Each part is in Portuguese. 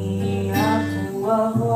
After all.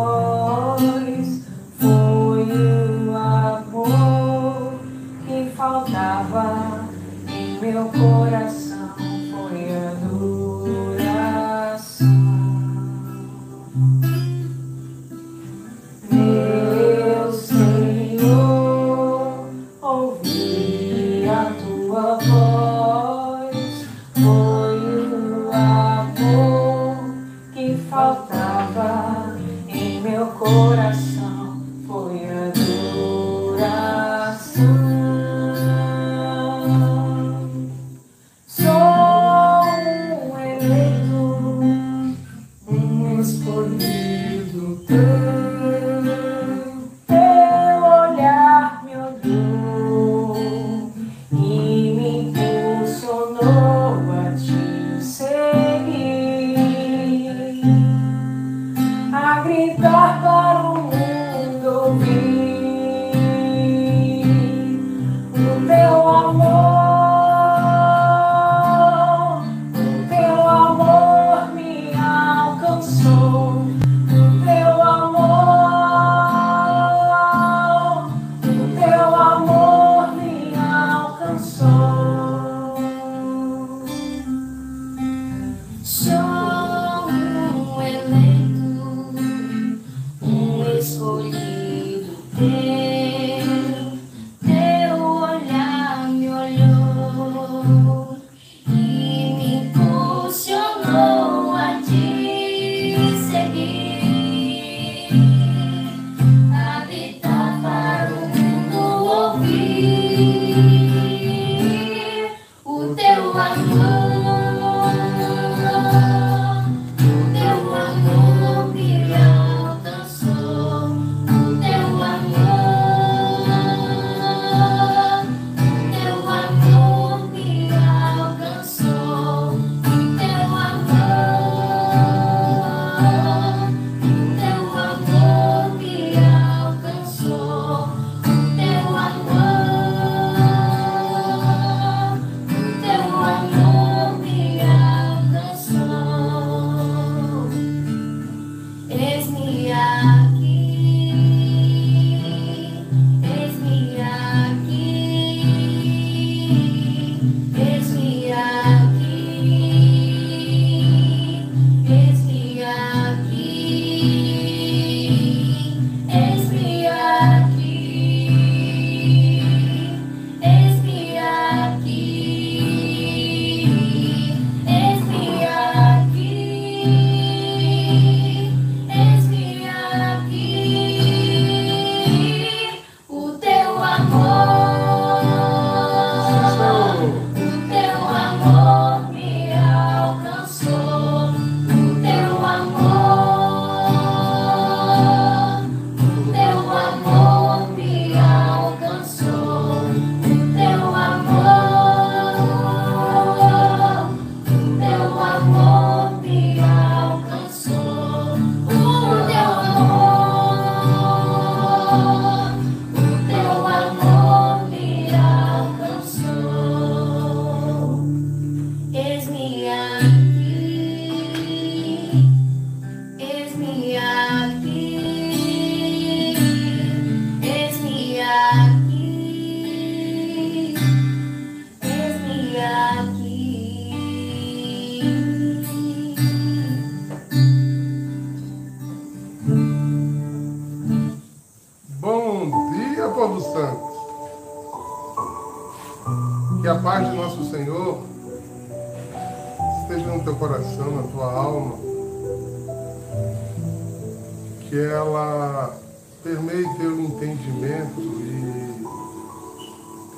ela ter teu entendimento e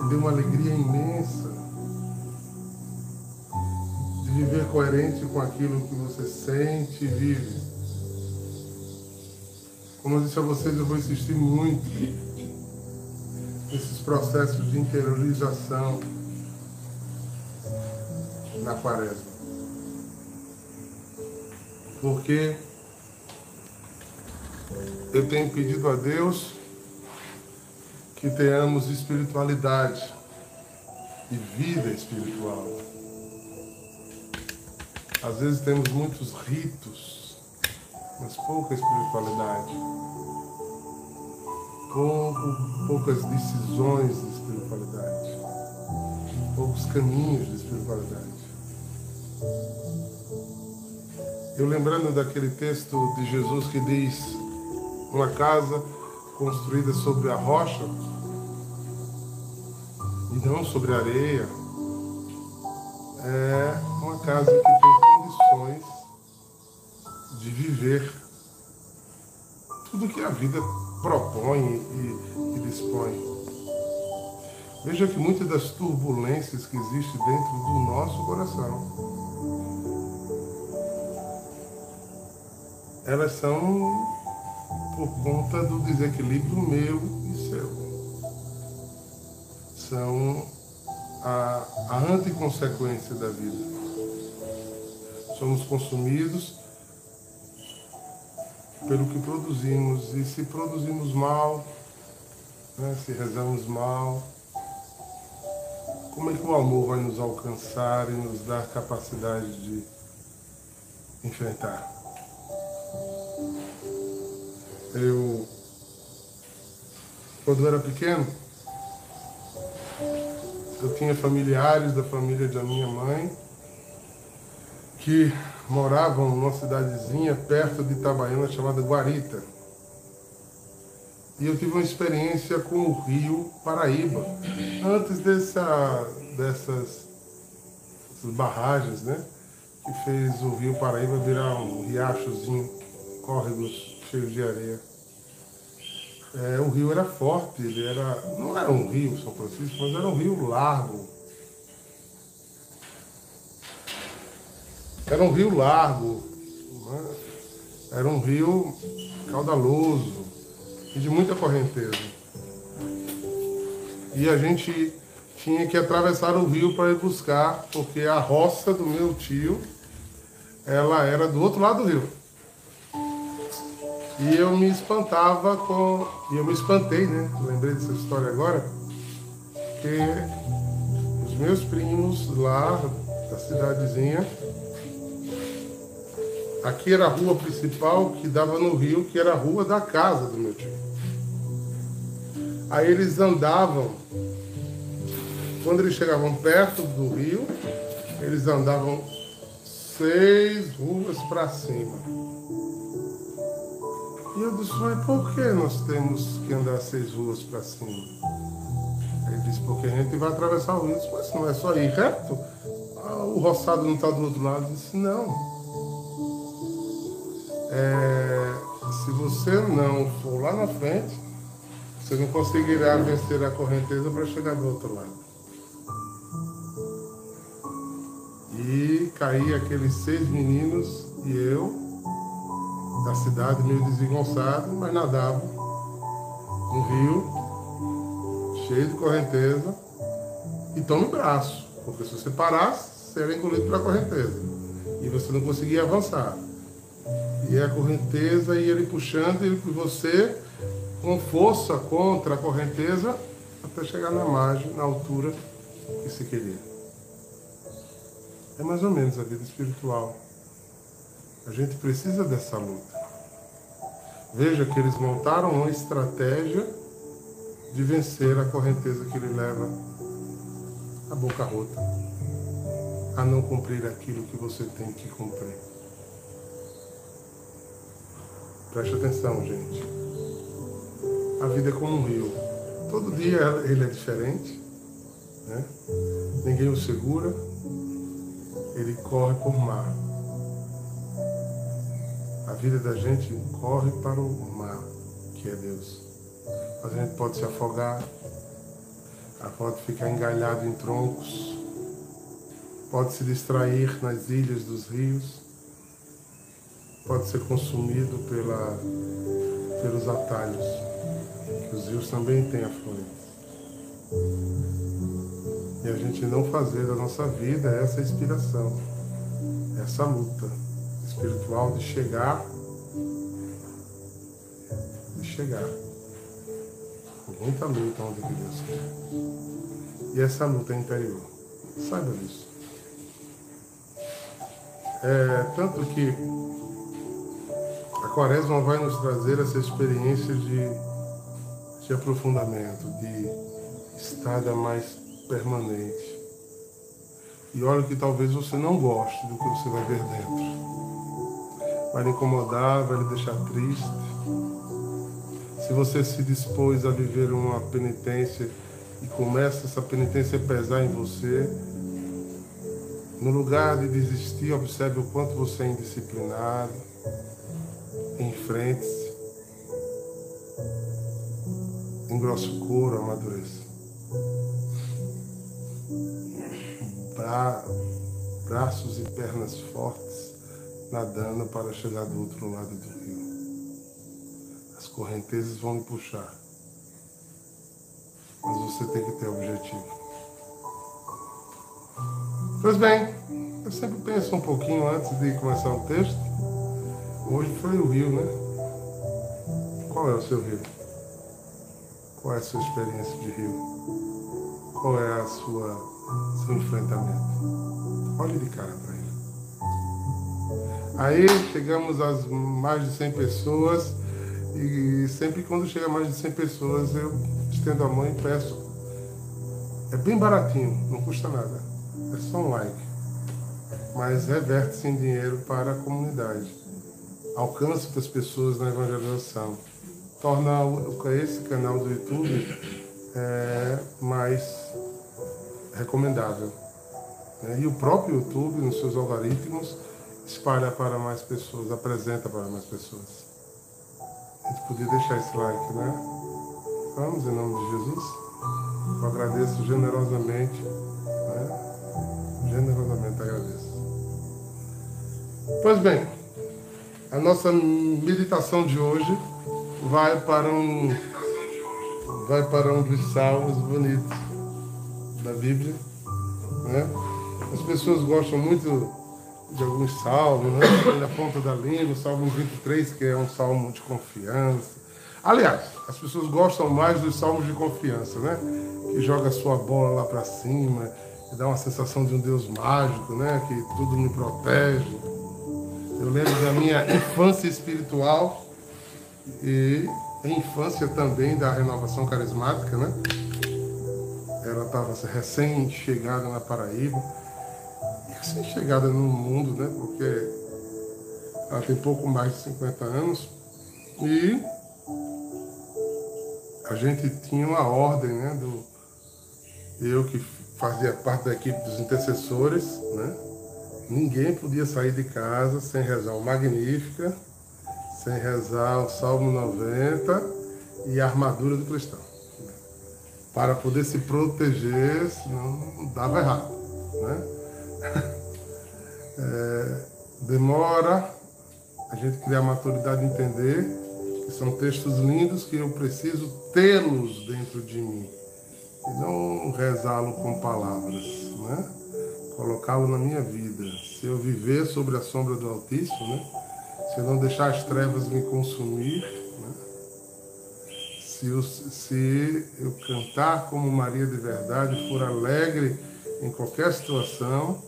dê uma alegria imensa de viver coerente com aquilo que você sente e vive. Como eu disse a vocês, eu vou insistir muito nesses processos de interiorização na quaresma. Porque eu tenho pedido a Deus que tenhamos espiritualidade e vida espiritual. Às vezes temos muitos ritos, mas pouca espiritualidade. Pouco, poucas decisões de espiritualidade. Poucos caminhos de espiritualidade. Eu lembrando daquele texto de Jesus que diz: uma casa construída sobre a rocha e não sobre a areia é uma casa que tem condições de viver tudo que a vida propõe e, e dispõe. Veja que muitas das turbulências que existem dentro do nosso coração elas são por conta do desequilíbrio meu e seu. São a, a anticonsequência da vida. Somos consumidos pelo que produzimos. E se produzimos mal, né, se rezamos mal, como é que o amor vai nos alcançar e nos dar capacidade de enfrentar? Eu, quando eu era pequeno, eu tinha familiares da família da minha mãe que moravam numa cidadezinha perto de Itabaiana chamada Guarita. E eu tive uma experiência com o rio Paraíba. Antes dessa, dessas barragens, né? Que fez o rio Paraíba virar um riachozinho, córregos cheio de areia. É, o rio era forte, ele era. Não era um rio São Francisco, mas era um rio largo. Era um rio largo, era um rio caudaloso e de muita correnteza. E a gente tinha que atravessar o rio para ir buscar, porque a roça do meu tio, ela era do outro lado do rio. E eu me espantava com. E eu me espantei, né? Lembrei dessa história agora. Que os meus primos lá da cidadezinha. Aqui era a rua principal que dava no rio, que era a rua da casa do meu tio. Aí eles andavam, quando eles chegavam perto do rio, eles andavam seis ruas para cima. E eu disse, mas por que nós temos que andar seis ruas para cima? Ele disse, porque a gente vai atravessar o rio. Eu disse, mas não é só ir reto? Ah, o roçado não está do outro lado. Eu disse, não. É, se você não for lá na frente, você não conseguirá vencer a correnteza para chegar do outro lado. E caí aqueles seis meninos e eu da cidade, meio desengonçado, mas nadava no rio, cheio de correnteza, e tão no braço, porque se você parasse, você era engolido pela correnteza, e você não conseguia avançar. E a correnteza ia ele puxando e você com força contra a correnteza até chegar na margem, na altura que se queria. É mais ou menos a vida espiritual. A gente precisa dessa luta. Veja que eles montaram uma estratégia de vencer a correnteza que lhe leva à boca rota, a não cumprir aquilo que você tem que cumprir. Preste atenção, gente. A vida é como um rio. Todo dia ele é diferente. Né? Ninguém o segura. Ele corre por mar vida da gente corre para o mar, que é Deus. A gente pode se afogar, pode ficar engalhado em troncos, pode se distrair nas ilhas dos rios, pode ser consumido pela, pelos atalhos, que os rios também têm afluentes. E a gente não fazer da nossa vida essa inspiração, essa luta espiritual de chegar, de chegar. Com muita luta onde que Deus quer. E essa luta é interior. Saiba disso. É, tanto que A quaresma vai nos trazer essa experiência de, de aprofundamento, de estada mais permanente. E olha que talvez você não goste do que você vai ver dentro. Vai lhe incomodar, vai lhe deixar triste. Se você se dispôs a viver uma penitência e começa essa penitência a pesar em você, no lugar de desistir, observe o quanto você é indisciplinado. Enfrente-se. Engrosse o couro, amadureça. Bra braços e pernas fortes nadando para chegar do outro lado do rio. As correntezas vão lhe puxar. Mas você tem que ter objetivo. Pois bem, eu sempre penso um pouquinho antes de começar o texto. Hoje foi o rio, né? Qual é o seu rio? Qual é a sua experiência de rio? Qual é a sua seu enfrentamento? Olhe de cara para. Aí chegamos às mais de 100 pessoas e sempre quando chega mais de 100 pessoas eu estendo a mão e peço. É bem baratinho, não custa nada é só um like, mas reverte-se em dinheiro para a comunidade. Alcance das pessoas na evangelização. Torna esse canal do YouTube é, mais recomendável. E o próprio YouTube, nos seus algoritmos, espalha para mais pessoas, apresenta para mais pessoas. A gente podia deixar esse like, né? Vamos, em nome de Jesus. Eu agradeço generosamente. Né? generosamente agradeço. Pois bem, a nossa meditação de hoje vai para um vai para um dos salmos bonitos da Bíblia, né? As pessoas gostam muito de alguns salmos, né? Na ponta da língua, o Salmo 23, que é um salmo de confiança. Aliás, as pessoas gostam mais dos salmos de confiança, né? Que joga a sua bola lá para cima, que dá uma sensação de um Deus mágico, né? Que tudo me protege. Eu lembro da minha infância espiritual e a infância também da renovação carismática, né? Ela estava recém-chegada na Paraíba, recém-chegada no mundo, né? Porque ela tem pouco mais de 50 anos e a gente tinha uma ordem, né? Do, eu que fazia parte da equipe dos intercessores, né? Ninguém podia sair de casa sem rezar o Magnífica, sem rezar o Salmo 90 e a armadura do cristão. Para poder se proteger, senão dava errado. Né? É, demora a gente criar maturidade de entender que são textos lindos que eu preciso tê-los dentro de mim e não rezá-lo com palavras, né? colocá-lo na minha vida. Se eu viver sobre a sombra do Altíssimo, né? se eu não deixar as trevas me consumir, né? se, eu, se eu cantar como Maria de verdade, for alegre em qualquer situação,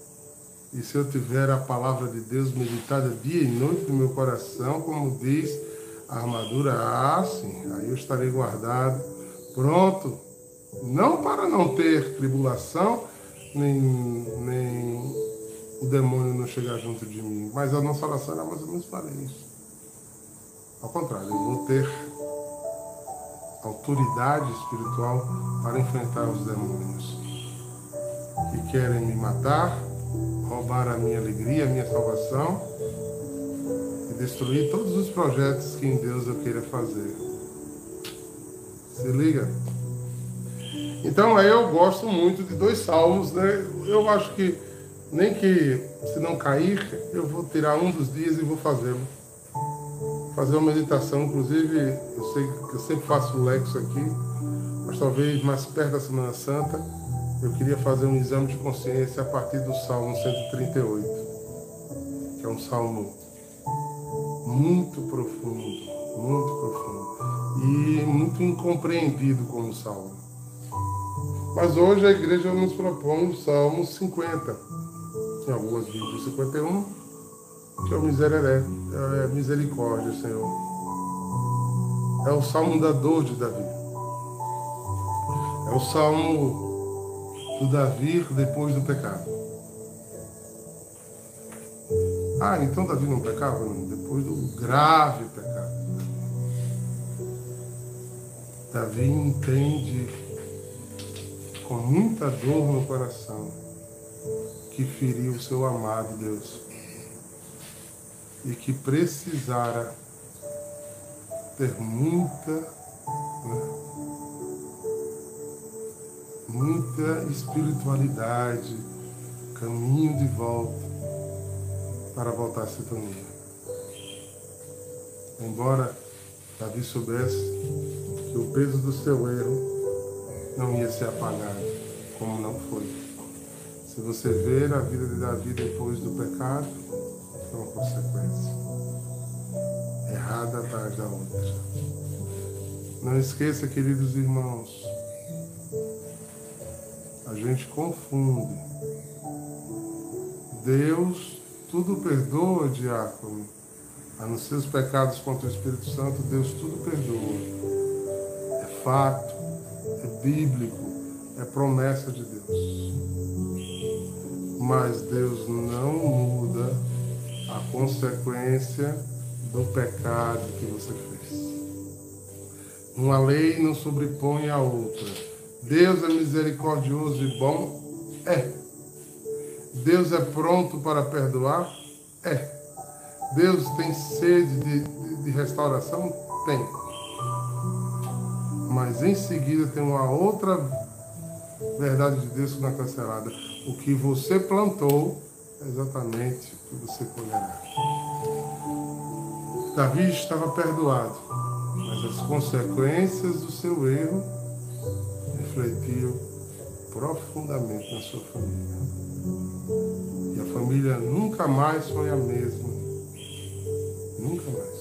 e se eu tiver a palavra de Deus meditada dia e noite no meu coração, como diz a armadura, ah, sim, aí eu estarei guardado, pronto não para não ter tribulação, nem, nem o demônio não chegar junto de mim, mas a nossa oração era mais ou menos para isso. Ao contrário, eu vou ter autoridade espiritual para enfrentar os demônios que querem me matar, roubar a minha alegria, a minha salvação e destruir todos os projetos que em Deus eu queira fazer. Se liga? Então aí eu gosto muito de dois salmos, né? Eu acho que nem que se não cair, eu vou tirar um dos dias e vou fazê-lo. Fazer uma meditação, inclusive, eu sei que eu sempre faço o lexo aqui, mas talvez mais perto da Semana Santa, eu queria fazer um exame de consciência a partir do Salmo 138, que é um salmo muito profundo, muito profundo e muito incompreendido como salmo. Mas hoje a igreja nos propõe o Salmo 50. Em algumas Bíblias 51, que é o miserere, é misericórdia, Senhor. É o salmo da dor de Davi. É o salmo do Davi depois do pecado. Ah, então Davi não pecava? Não, depois do grave pecado. Davi entende com muita dor no coração que feriu o seu amado Deus e que precisara ter muita, né, muita espiritualidade, caminho de volta para voltar à sintonia. Embora Davi soubesse que o peso do seu erro não ia ser apagado, como não foi. Se você ver a vida de Davi depois do pecado, foi uma consequência. Errada atrás da outra. Não esqueça, queridos irmãos, a gente confunde. Deus tudo perdoa, diácono. A não ser os pecados contra o Espírito Santo, Deus tudo perdoa. É fato é bíblico, é promessa de Deus. Mas Deus não muda a consequência do pecado que você fez. Uma lei não sobrepõe a outra. Deus é misericordioso e bom? É. Deus é pronto para perdoar? É. Deus tem sede de, de, de restauração? Tem mas em seguida tem uma outra verdade de Deus que não é cancelada. O que você plantou é exatamente o que você colherá. Davi estava perdoado, mas as consequências do seu erro refletiam profundamente na sua família. E a família nunca mais foi a mesma. Nunca mais.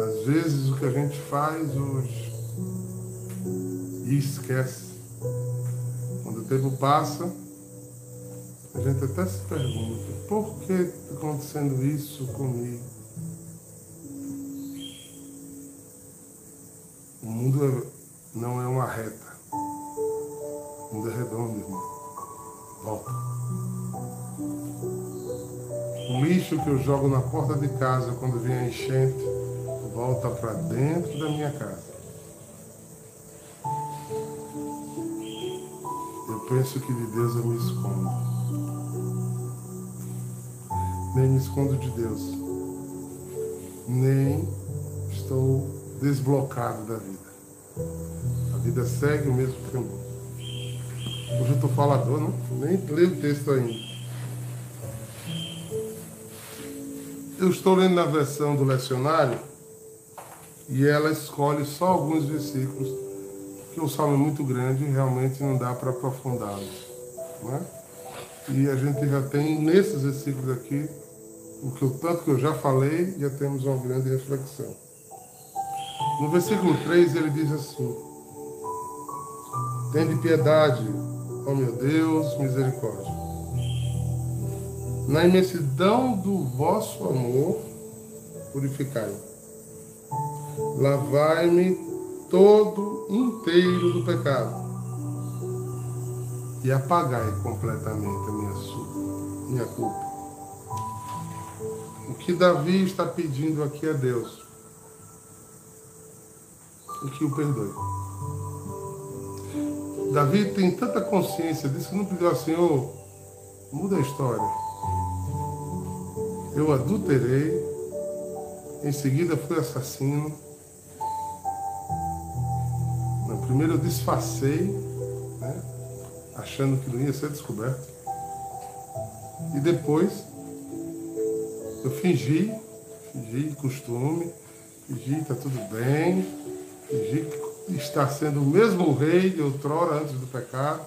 Às vezes o que a gente faz hoje e esquece. Quando o tempo passa, a gente até se pergunta, por que está acontecendo isso comigo? O mundo é, não é uma reta. Mundo é redondo, irmão. Volta. O lixo que eu jogo na porta de casa quando vem a enchente volta para dentro da minha casa. Eu penso que de Deus eu me escondo. Nem me escondo de Deus. Nem estou desblocado da vida. Vida segue o mesmo caminho. Hoje eu estou falador, não? Nem leio o texto ainda. Eu estou lendo na versão do lecionário e ela escolhe só alguns versículos, que o salmo é muito grande e realmente não dá para aprofundá-los. Né? E a gente já tem nesses versículos aqui, o que eu, tanto que eu já falei, já temos uma grande reflexão. No versículo 3 ele diz assim: Tende piedade, ó meu Deus, misericórdia. Na imensidão do vosso amor, purificai lavai-me todo inteiro do pecado e apagai completamente a minha, minha culpa. O que Davi está pedindo aqui a Deus, o que o perdoe. Davi tem tanta consciência disso que não pediu ao Senhor, muda a história. Eu adulterei, em seguida fui assassino, Primeiro eu disfarcei, né, achando que não ia ser descoberto. E depois eu fingi, fingi costume, fingi que está tudo bem, fingi que está sendo o mesmo rei de outrora antes do pecado.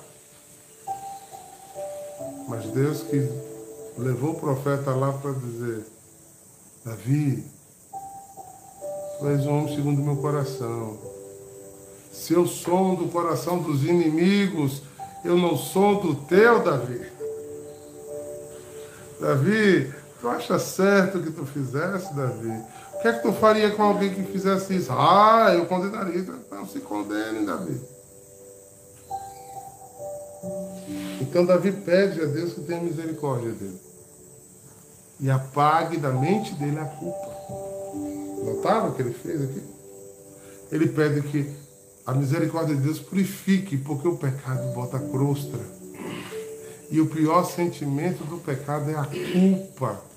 Mas Deus que levou o profeta lá para dizer, Davi, tu és um homem segundo o meu coração. Se eu sou do coração dos inimigos, eu não sou do teu, Davi. Davi, tu acha certo o que tu fizesse, Davi? Que é que tu faria com alguém que fizesse isso? Ah, eu condenaria. Não se condene, Davi. Então Davi pede a Deus que tenha misericórdia dele. E apague da mente dele a culpa. Notaram o que ele fez aqui? Ele pede que a misericórdia de Deus purifique, porque o pecado bota crosta. E o pior sentimento do pecado é a culpa.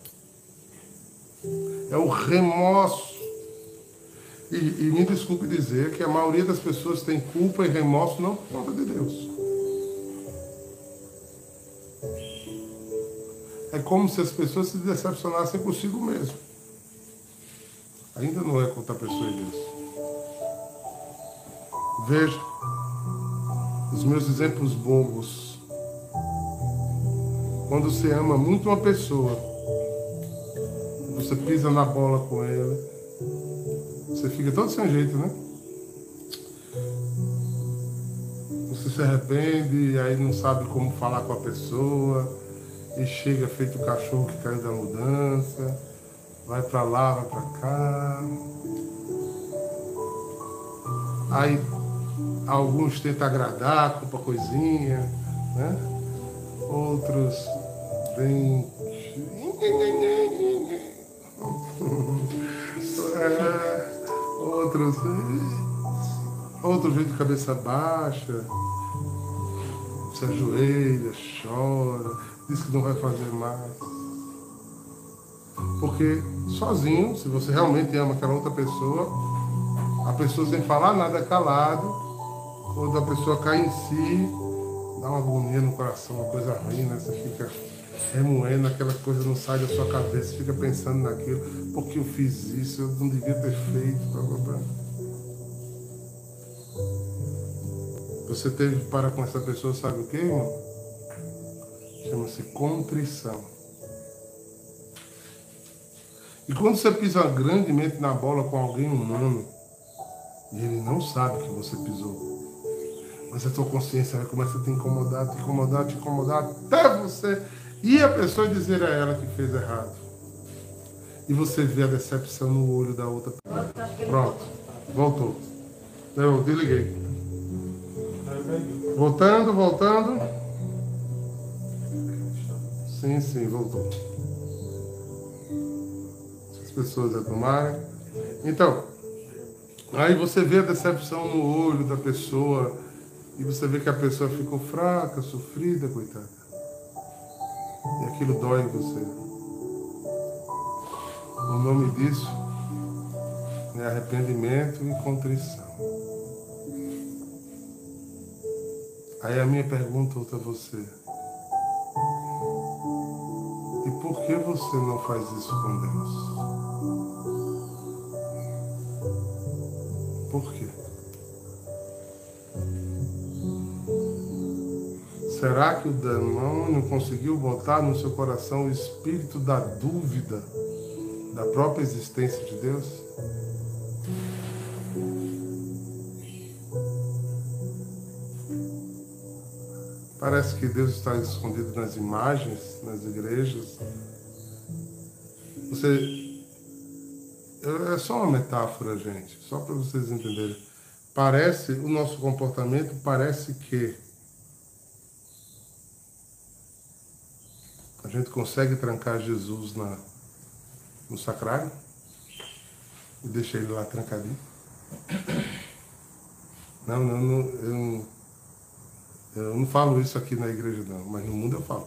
É o remorso. E, e me desculpe dizer que a maioria das pessoas tem culpa e remorso não por conta de Deus. É como se as pessoas se decepcionassem consigo mesmo. Ainda não é contra a pessoa Deus. Veja os meus exemplos bobos. Quando você ama muito uma pessoa, você pisa na bola com ele, você fica todo sem jeito, né? Você se arrepende aí não sabe como falar com a pessoa, e chega feito cachorro que caiu da mudança, vai para lá, vai para cá. Aí alguns tentam agradar, compra coisinha, né? Outros vêm. É, outros. Outros vêm de cabeça baixa, se ajoelha, chora, diz que não vai fazer mais. Porque sozinho, se você realmente ama aquela outra pessoa, a pessoa sem falar nada calado, quando a pessoa cai em si, dá uma agonia no coração, uma coisa ruim, né? Você fica remoendo, aquela coisa não sai da sua cabeça, fica pensando naquilo, porque eu fiz isso, eu não devia ter feito, blá, blá, blá. Você teve que parar com essa pessoa, sabe o que, irmão? Chama-se contrição. E quando você pisa grandemente na bola com alguém humano, e ele não sabe que você pisou, mas a tua consciência vai começar a te incomodar, te incomodar, te incomodar, até você ir a pessoa dizer a ela que fez errado. E você vê a decepção no olho da outra pessoa. Pronto, voltou. Eu desliguei. Voltando, voltando. Sim, sim, voltou. As pessoas retomarem. Então, aí você vê a decepção no olho da pessoa e você vê que a pessoa ficou fraca, sofrida, coitada. E aquilo dói em você. O nome disso é arrependimento e contrição. Aí a minha pergunta outra a você. E por que você não faz isso com Deus? Por quê? Será que o demônio conseguiu botar no seu coração o espírito da dúvida da própria existência de Deus? Parece que Deus está escondido nas imagens, nas igrejas. Você. É só uma metáfora, gente, só para vocês entenderem. Parece, o nosso comportamento parece que a gente consegue trancar Jesus na, no sacrário e deixar ele lá trancadinho. Não, não, não eu não eu não falo isso aqui na igreja, não, mas no mundo eu falo.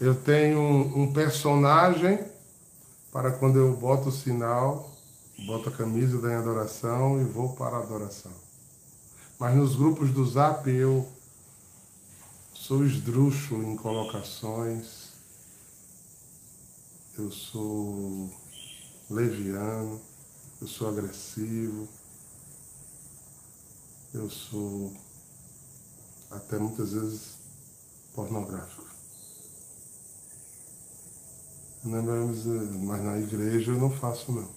Eu tenho um, personagem para quando eu boto o sinal, boto a camisa da adoração e vou para a adoração. Mas nos grupos do Zap eu sou esdrúxulo em colocações, eu sou leviano, eu sou agressivo eu sou até muitas vezes pornográfico. Não, mas, mas na igreja eu não faço não.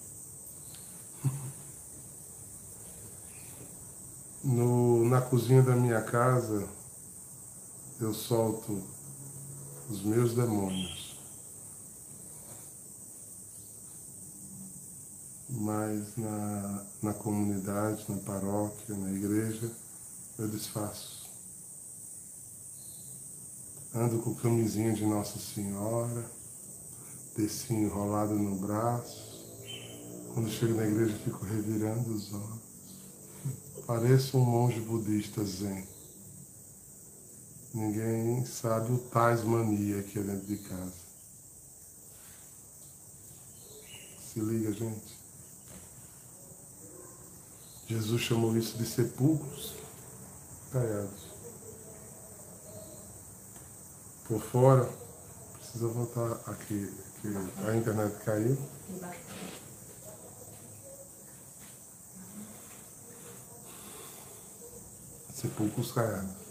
No, na cozinha da minha casa eu solto os meus demônios. Mas na, na comunidade, na paróquia, na igreja, eu desfaço. Ando com camisinha de Nossa Senhora, tecinho enrolado no braço. Quando chego na igreja, fico revirando os olhos. Pareço um monge budista zen. Ninguém sabe o tais mania que é dentro de casa. Se liga, gente. Jesus chamou isso de sepulcros caiados. Por fora, precisa voltar aqui, que a internet caiu. Sepulcros caiados.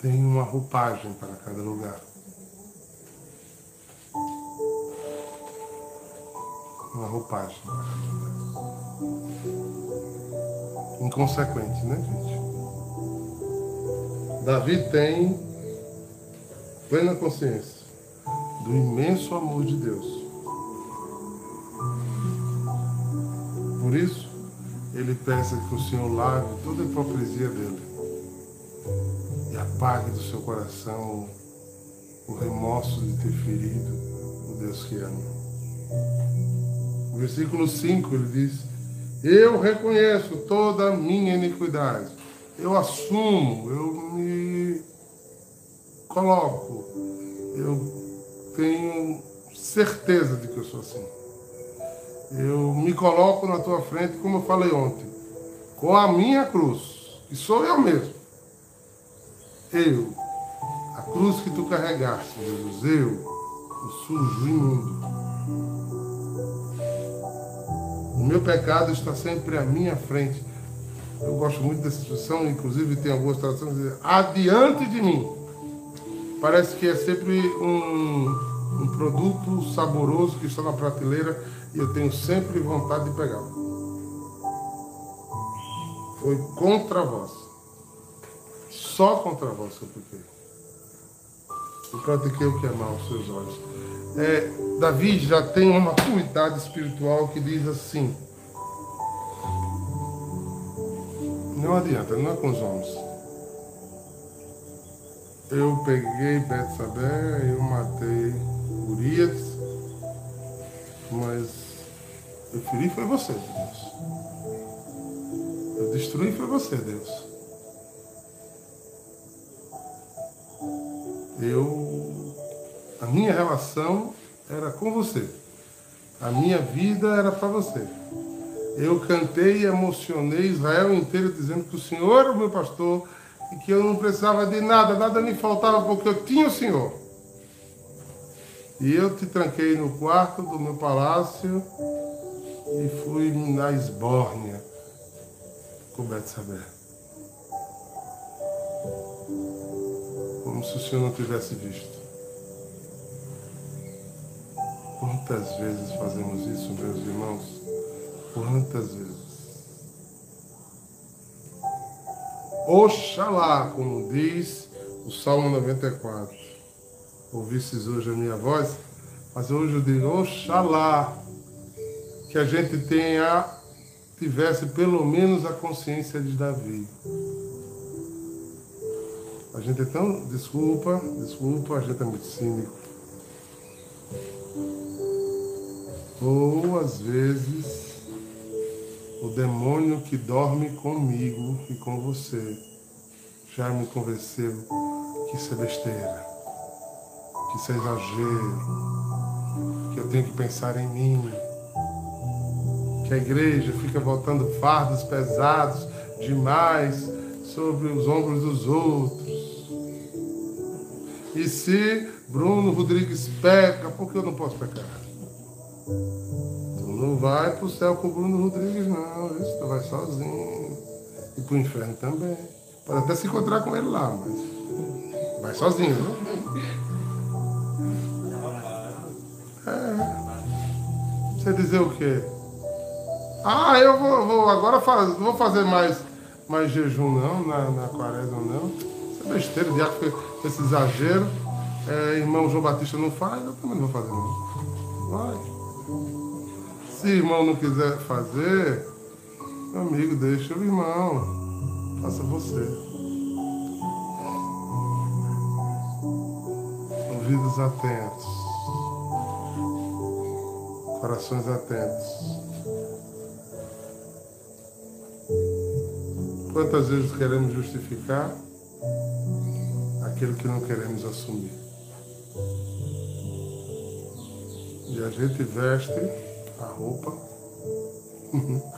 Tem uma roupagem para cada lugar. Uma roupagem para cada lugar. Inconsequente, né, gente? Davi tem plena consciência do imenso amor de Deus. Por isso, ele peça que o Senhor lave toda a hipocrisia dele apague do seu coração o remorso de ter ferido o Deus que ama. No versículo 5 ele diz: Eu reconheço toda a minha iniquidade eu assumo, eu me coloco, eu tenho certeza de que eu sou assim. Eu me coloco na tua frente, como eu falei ontem, com a minha cruz, que sou eu mesmo. Eu, a cruz que tu carregaste, Jesus, eu, o sujo, imundo. O meu pecado está sempre à minha frente eu gosto muito dessa expressão, inclusive tem algumas traduções que dizem, adiante de mim. Parece que é sempre um, um produto saboroso que está na prateleira e eu tenho sempre vontade de pegá-lo. Foi contra vós. Só contra vós que eu pequei. Eu que mal aos seus olhos. É, Davi já tem uma maturidade espiritual que diz assim: Não adianta, não é com os homens. Eu peguei Betsabé, eu matei Urias, mas eu feri foi você, Deus. Eu destruí foi você, Deus. Eu. A minha relação era com você. A minha vida era para você eu cantei e emocionei Israel inteiro dizendo que o Senhor era o meu pastor e que eu não precisava de nada, nada me faltava porque eu tinha o Senhor. E eu te tranquei no quarto do meu palácio e fui na esbórnia com Betsabé. Se o Senhor não tivesse visto. Quantas vezes fazemos isso, meus irmãos? Quantas vezes? Oxalá, como diz o Salmo 94. Ouvistes hoje a minha voz, mas hoje eu digo, oxalá, que a gente tenha, tivesse pelo menos a consciência de Davi. A gente é tão, desculpa, desculpa, a gente é muito cínico. Ou às vezes o demônio que dorme comigo e com você já me convenceu que isso é besteira, que isso é exagero, que eu tenho que pensar em mim, que a igreja fica botando fardos pesados demais sobre os ombros dos outros. E se Bruno Rodrigues peca, por que eu não posso pecar? não vai pro céu com o Bruno Rodrigues, não. Isso, tu vai sozinho. E pro inferno também. Pode até se encontrar com ele lá, mas vai sozinho, né? É. Você dizer o quê? Ah, eu vou, vou agora faz, vou fazer mais, mais jejum não, na, na quaresma não. Besteira, de com esse exagero. é, irmão João Batista não faz, eu também não vou fazer não. Vai. Se irmão não quiser fazer, meu amigo, deixa o irmão. Faça você. Ouvidos atentos. Corações atentos. Quantas vezes queremos justificar aquilo que não queremos assumir? E a gente veste a roupa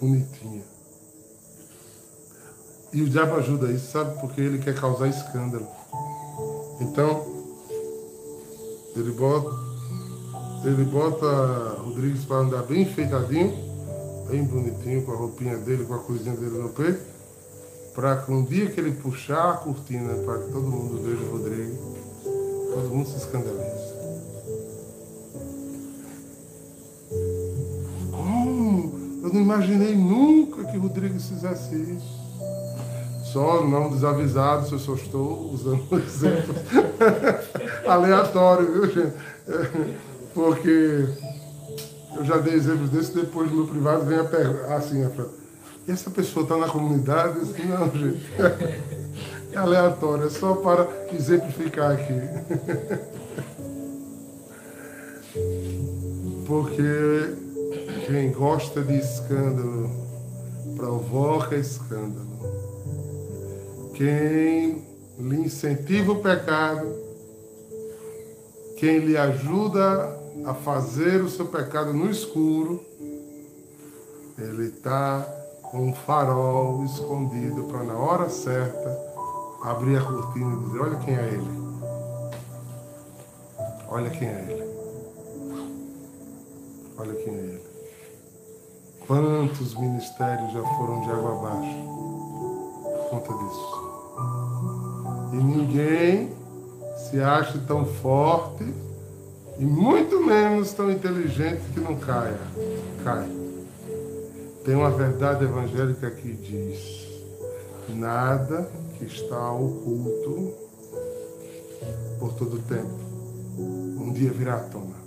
bonitinha. E o diabo ajuda isso, sabe? Porque ele quer causar escândalo. Então, ele bota, ele bota Rodrigues para andar bem enfeitadinho bem bonitinho, com a roupinha dele, com a coisinha dele no peito, para que um dia que ele puxar a cortina para que todo mundo veja o Rodrigo, todo mundo se escandalize. Como? Eu não imaginei nunca que Rodrigo fizesse isso. Só não desavisado, eu só estou usando um exemplo aleatório, viu, gente? Porque eu já dei exemplos desse, depois no meu privado vem a pergunta, assim, a e essa pessoa está na comunidade? Não, gente, é aleatório, é só para exemplificar aqui. Porque quem gosta de escândalo provoca escândalo. Quem lhe incentiva o pecado, quem lhe ajuda a fazer o seu pecado no escuro, ele está um farol escondido para na hora certa abrir a cortina e dizer, olha quem é ele. Olha quem é ele. Olha quem é ele. Quantos ministérios já foram de água abaixo por conta disso? E ninguém se acha tão forte e muito menos tão inteligente que não caia. Cai. Tem uma verdade evangélica que diz: nada que está oculto por todo o tempo, um dia virá à tona.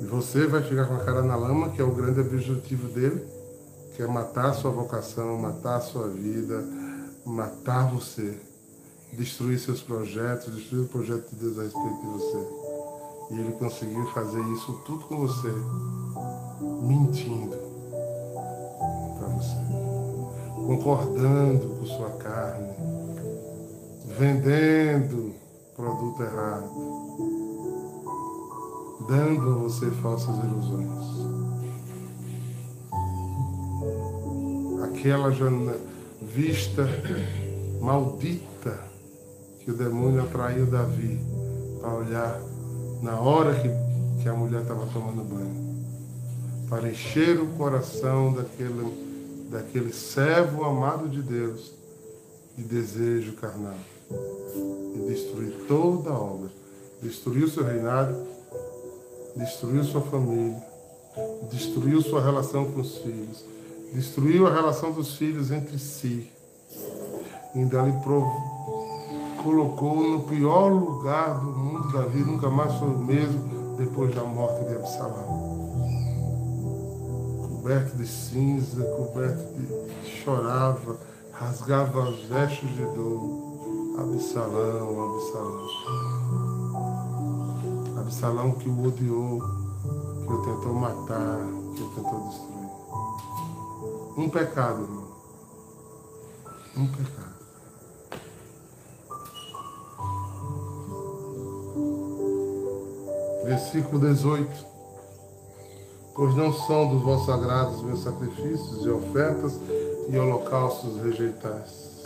E você vai ficar com a cara na lama, que é o grande objetivo dele, que é matar a sua vocação, matar a sua vida, matar você destruir seus projetos, destruir o projeto de Deus a respeito de você. E ele conseguiu fazer isso tudo com você, mentindo para você, concordando com sua carne, vendendo produto errado, dando a você falsas ilusões. Aquela vista maldita que o demônio atraiu Davi para olhar na hora que, que a mulher estava tomando banho, para encher o coração daquele, daquele servo amado de Deus de desejo carnal. E destruir toda a obra, destruiu seu reinado, destruiu sua família, destruiu sua relação com os filhos, destruiu a relação dos filhos entre si, ainda lhe colocou no pior lugar do mundo, Davi nunca mais foi o mesmo depois da morte de Absalão. Coberto de cinza, coberto de. chorava, rasgava os vestes de dor. Absalão, Absalão. Absalão que o odiou, que o tentou matar, que o tentou destruir. Um pecado, irmão. Um pecado. versículo 18. Pois não são dos vossos agrados meus sacrifícios e ofertas e holocaustos rejeitais.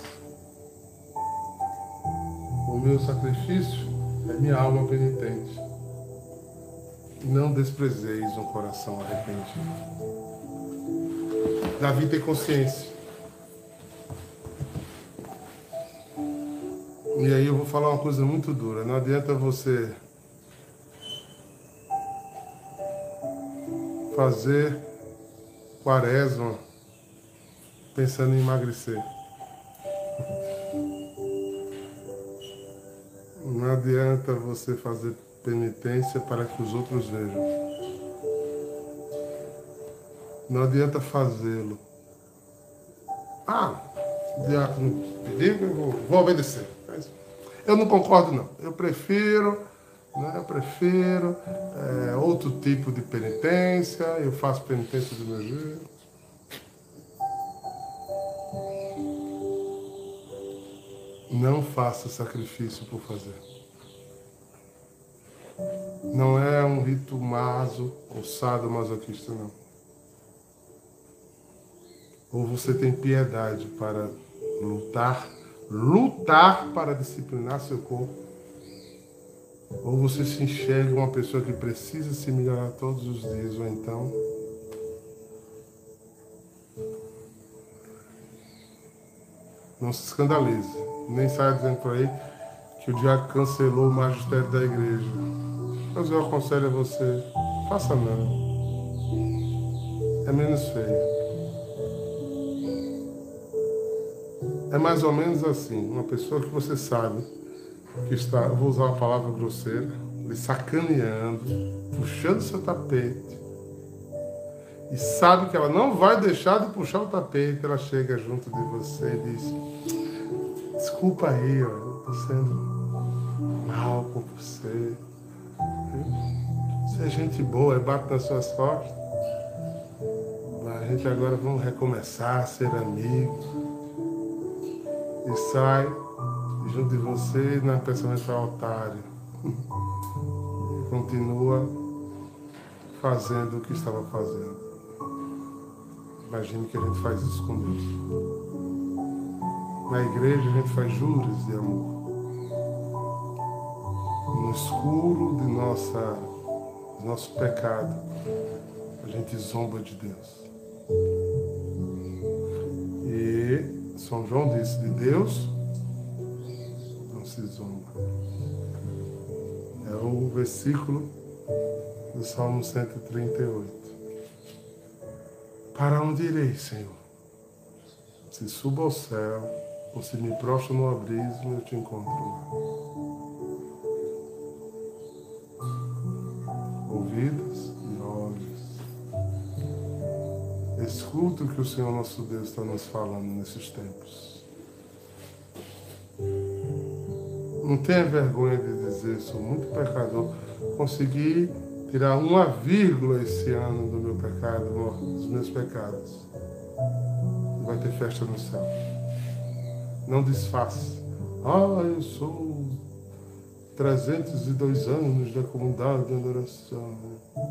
O meu sacrifício é minha alma penitente. Não desprezeis um coração arrependido. Davi tem consciência. E aí eu vou falar uma coisa muito dura. Não adianta você fazer quaresma pensando em emagrecer. Não adianta você fazer penitência para que os outros vejam. Não adianta fazê-lo. Ah, diácono pediu, eu vou, vou obedecer. Mas eu não concordo, não. Eu prefiro, né, eu prefiro é, outro tipo de penitência, eu faço penitência do meu jeito. Não faça sacrifício por fazer. Não é um rito maso ou sadomasoquista, não. Ou você tem piedade para lutar, lutar para disciplinar seu corpo, ou você se enxerga uma pessoa que precisa se melhorar todos os dias, ou então não se escandalize, nem saia dizendo por aí que o diabo cancelou o magistério da igreja. Mas eu aconselho a você, faça não. É menos feio. É mais ou menos assim, uma pessoa que você sabe que está, vou usar uma palavra grosseira, lhe sacaneando, puxando seu tapete, e sabe que ela não vai deixar de puxar o tapete, ela chega junto de você e diz, desculpa aí, ó, eu estou sendo mal com você. Você é gente boa, é bate nas suas costas. A gente agora vamos recomeçar a ser amigos e sai junto de você na pensamento altário. E continua fazendo o que estava fazendo. Imagine que a gente faz isso com Deus. Na igreja a gente faz juros de amor. No escuro de nossa, de nosso pecado, a gente zomba de Deus. São João disse, de Deus o versículo do Salmo 138. Para onde irei, Senhor? Se subo ao céu, ou se me prostro no abismo, eu te encontro lá. Ouvidos e olhos Escuta o que o Senhor nosso Deus está nos falando nesses tempos. Não tenha vergonha de dizer, sou muito pecador. Consegui tirar uma vírgula esse ano do meu pecado, dos meus pecados. Vai ter festa no céu. Não desfaça. Ah, eu sou 302 anos da comunidade de adoração.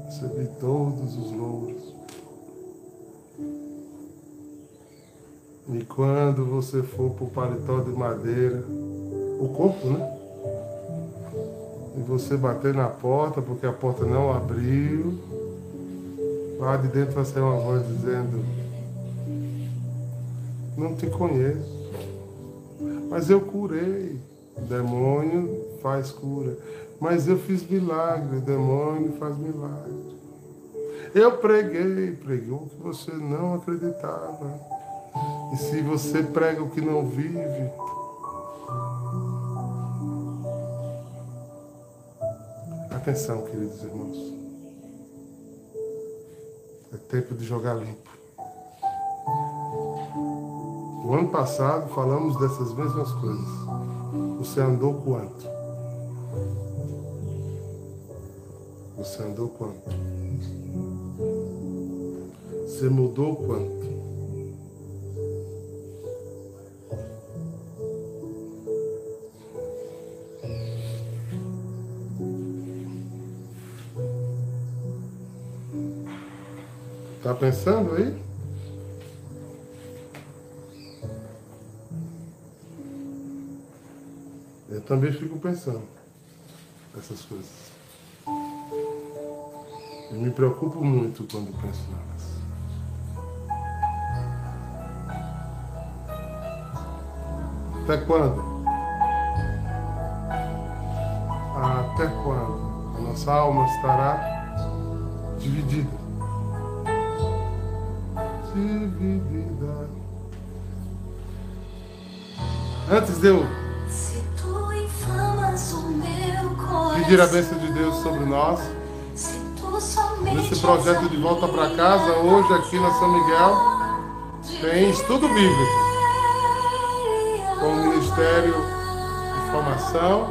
Recebi todos os louros. E quando você for para o paletó de madeira, o corpo, né? E você bater na porta, porque a porta não abriu, lá de dentro vai sair uma voz dizendo: Não te conheço, mas eu curei. O demônio faz cura. Mas eu fiz milagre, o demônio faz milagre. Eu preguei, pregou que você não acreditava. E se você prega o que não vive, atenção, queridos irmãos. É tempo de jogar limpo. O ano passado falamos dessas mesmas coisas. Você andou quanto? Você andou quanto? Você mudou quanto? Está pensando aí? Eu também fico pensando essas coisas. Eu me preocupo muito quando penso nelas. Até quando? Até quando a nossa alma estará dividida? Antes de eu. Pedir a bênção de Deus sobre nós. Nesse projeto de volta para casa, hoje aqui na São Miguel, tem estudo bíblico com o Ministério de Formação,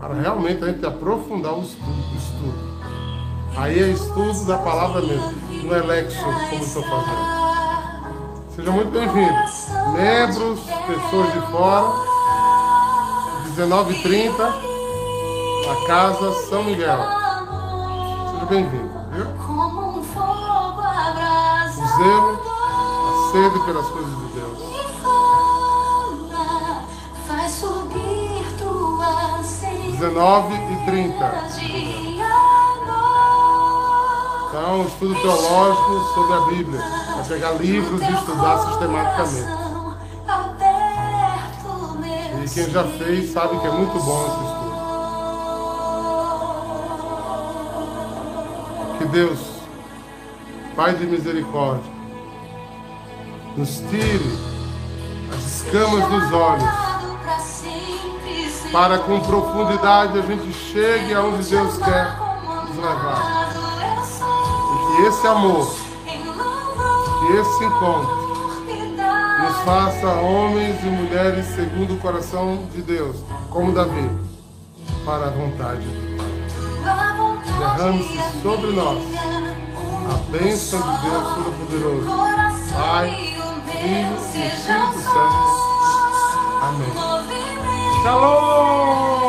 para realmente a gente aprofundar o estudo. o estudo. Aí é estudo da palavra mesmo, não é lexo como estou fazendo. Seja muito bem-vindo. Membros, pessoas de fora, 19h30, a Casa São Miguel. Seja bem-vindo, viu? O zelo, a sede pelas coisas de Deus. Me fala, faz subir tua sede. 19h30. Então, um estudo teológico sobre a Bíblia. Vai pegar livros e estudar sistematicamente. E quem já fez sabe que é muito bom esse estudo. Que Deus, Pai de misericórdia, nos tire as escamas dos olhos, para com profundidade a gente chegue aonde Deus quer nos levar. Que esse amor, que esse encontro, nos faça homens e mulheres segundo o coração de Deus, como Davi, para a vontade do Pai. Derrame-se sobre nós a bênção de Deus Todo-Poderoso, Pai, Filho e Espírito Santo. Amém. Shalom!